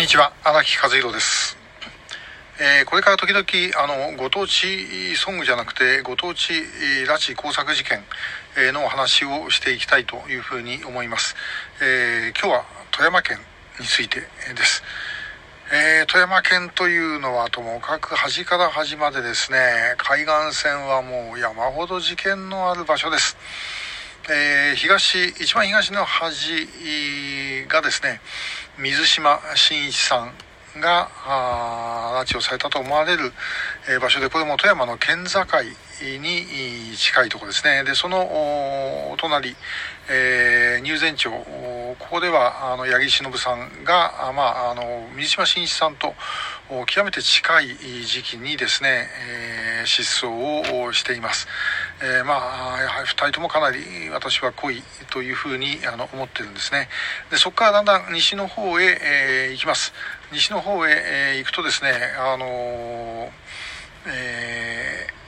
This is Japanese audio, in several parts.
にちは。荒木和弘です、えーこれから時々あのご当地ソングじゃなくてご当地えー拉致工作事件えーのお話をしていきたいというふうに思います、えー今日は富山県についてです。えー富山県というのはともかく端から端までですね海岸線はもう山ほど事件のある場所です。えー東一番東の端がですね水島新一さんが拉致をされたと思われる、え場所でこれも富山の県境に近いところですね。でそのお隣、えー入善町ここではあの八木忍さんがあまああの水島新一さんと極めて近い時期にですね、えー失踪をしています、えーまあやはり2人ともかなり私は濃いというふうにあの思ってるんですね。でそこからだんだん西の方へ、えー行きます。西の方へ、えー行くとですねあのーえー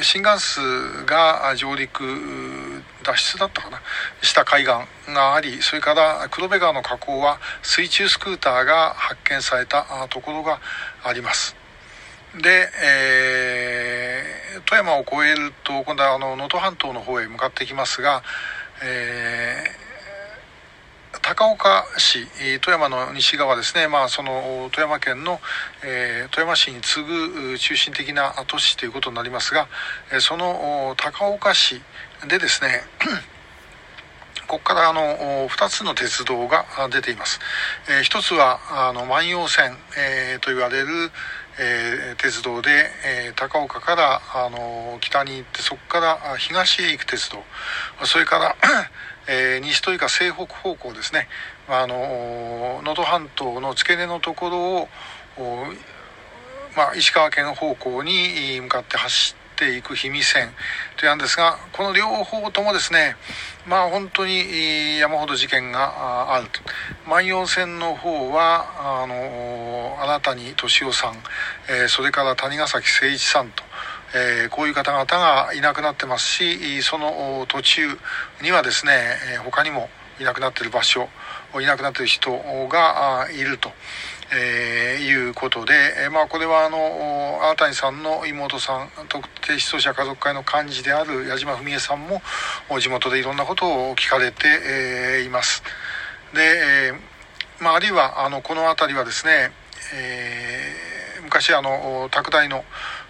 新幹数が上陸脱出だったかなした海岸がありそれから黒部川の河口は水中スクーターが発見されたところがあります。で、えー富山を越えると今度はあの能登半島の方へ向かっていきますが、えー高岡市富山の西側ですね、まあ、その富山県の、えー富山市に次ぐ中心的な都市ということになりますが、えその高岡市でですね ここからあの2つの鉄道が出ています、えー一つはあの万葉線、えーと言われる、えー鉄道で、えー高岡からあの北に行ってそこから東へ行く鉄道。それから、えー西というか西北方向ですねまああの能登半島の付け根のところをまあ、石川県方向に向かって走っていく氷見線となんですがこの両方ともですねまあ本当に山ほど事件があると万葉線の方はあの新谷俊夫さん、えーそれから谷ヶ崎誠一さんと。えーこういう方々がいなくなってますしその途中にはですね、他にもいなくなってる場所いなくなってる人がいると。えーいうことで、えーまあ、これはあの新谷さんの妹さん特定失踪者家族会の幹事である矢島文江さんも地元でいろんなことを聞かれて、えーいます。で、えーまあ、あるいはあのこの辺りはですね、え昔あの拓大の、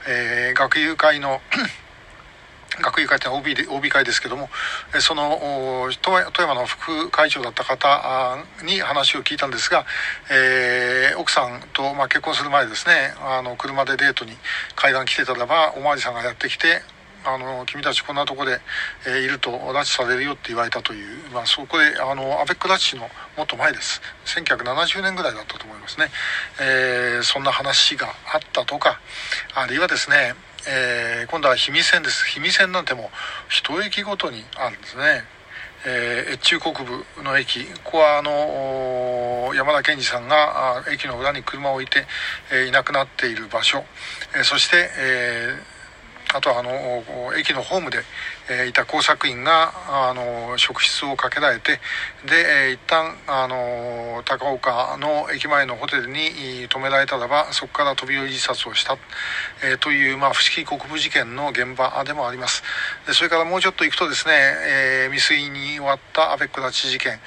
えー学友会の 学友会って OB, で OB 会ですけどもえその富山の副会長だった方に話を聞いたんですが、えー奥さんと、まあ、結婚する前ですねあの車でデートに階段来てたらばお巡りさんがやってきてあの君たちこんなとこで、えーいると拉致されるよって言われたという、まあ、そこであのアベック拉致のもっと前です。1970年ぐらいだったと思いますね、えーそんな話があったとかあるいはですね、えー今度は氷見線です。氷見線なんてもう一駅ごとにあるんですね。えー越中国部の駅。ここはあの山田健二さんがあ駅の裏に車を置いて、えーいなくなっている場所、えーそして、えーあとはあの駅のホームで、えいた工作員があの職質をかけられてで、えー一旦あの高岡の駅前のホテルに止められたらばそこから飛び降り自殺をした、えという、まあ、不思議国部事件の現場でもあります。でそれからもうちょっと行くとですね、え未遂に終わったアベック拉致事件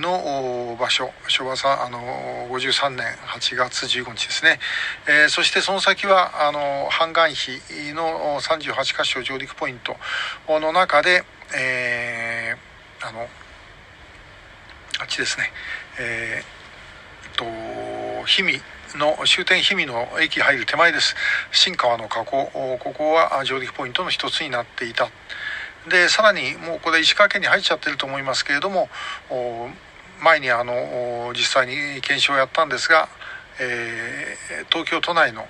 の場所昭和さあの53年8月15日ですね、えそしてその先はあの半岸比の38カ所上陸ポイント。の中で、えーあのあっちですね。えーと氷見の終点氷見の駅入る手前です。新川の河口。ここは上陸ポイントの一つになっていた。でさらにもうこれ石川県に入っちゃってると思いますけれども前にあの実際に検証をやったんですが、えー東京都内の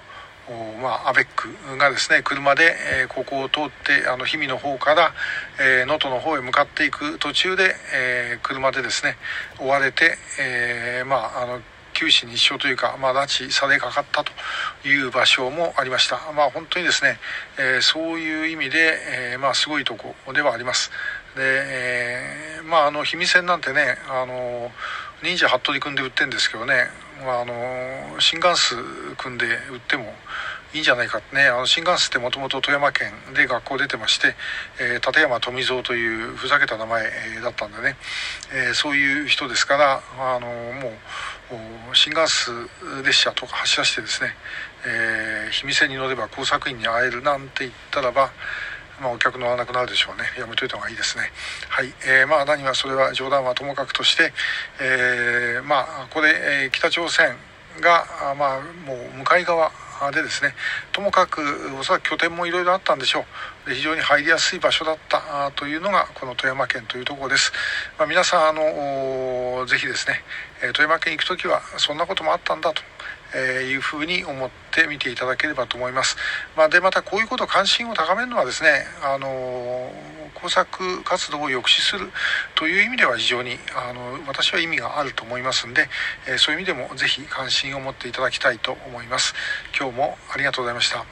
まあ、アベックがですね車で、えここを通ってあの氷見の方からえ能登、の方へ向かっていく途中で、え車でですね追われて、えーまああの九死に一生というか、まあ、拉致されかかったという場所もありました。まあ、本当にですね、えそういう意味で、えまあ、すごいとこではあります。で、えまあ、あの、氷見線なんてね、あの、忍者服部君で売ってるんですけどね、まあ、あの新幹数組んで売ってもいいんじゃないかね。あの新幹線ってもともと富山県で学校出てまして、えー、立山富蔵というふざけた名前、えー、だったんでね、えー、そういう人ですからあのもう新幹線列車とか走らせてですね、えー、氷見線に乗れば工作員に会えるなんて言ったらばまあ、お客乗らなくなるでしょうね。やめといた方がいいですね。はい、えー、まあ何はそれは冗談はともかくとして、えー、まあこれ、えー、北朝鮮がまあもう向かい側でですねともかくおそらく拠点もいろいろあったんでしょう。非常に入りやすい場所だったというのがこの富山県というところです、まあ、皆さんあのぜひですね富山県行く時はそんなこともあったんだと。えいうふうに思って見ていただければと思います。まあ、でまたこういうこと関心を高めるのはですね、あの工作活動を抑止するという意味では非常にあの私は意味があると思いますんで、えそういう意味でもぜひ関心を持っていただきたいと思います。今日もありがとうございました。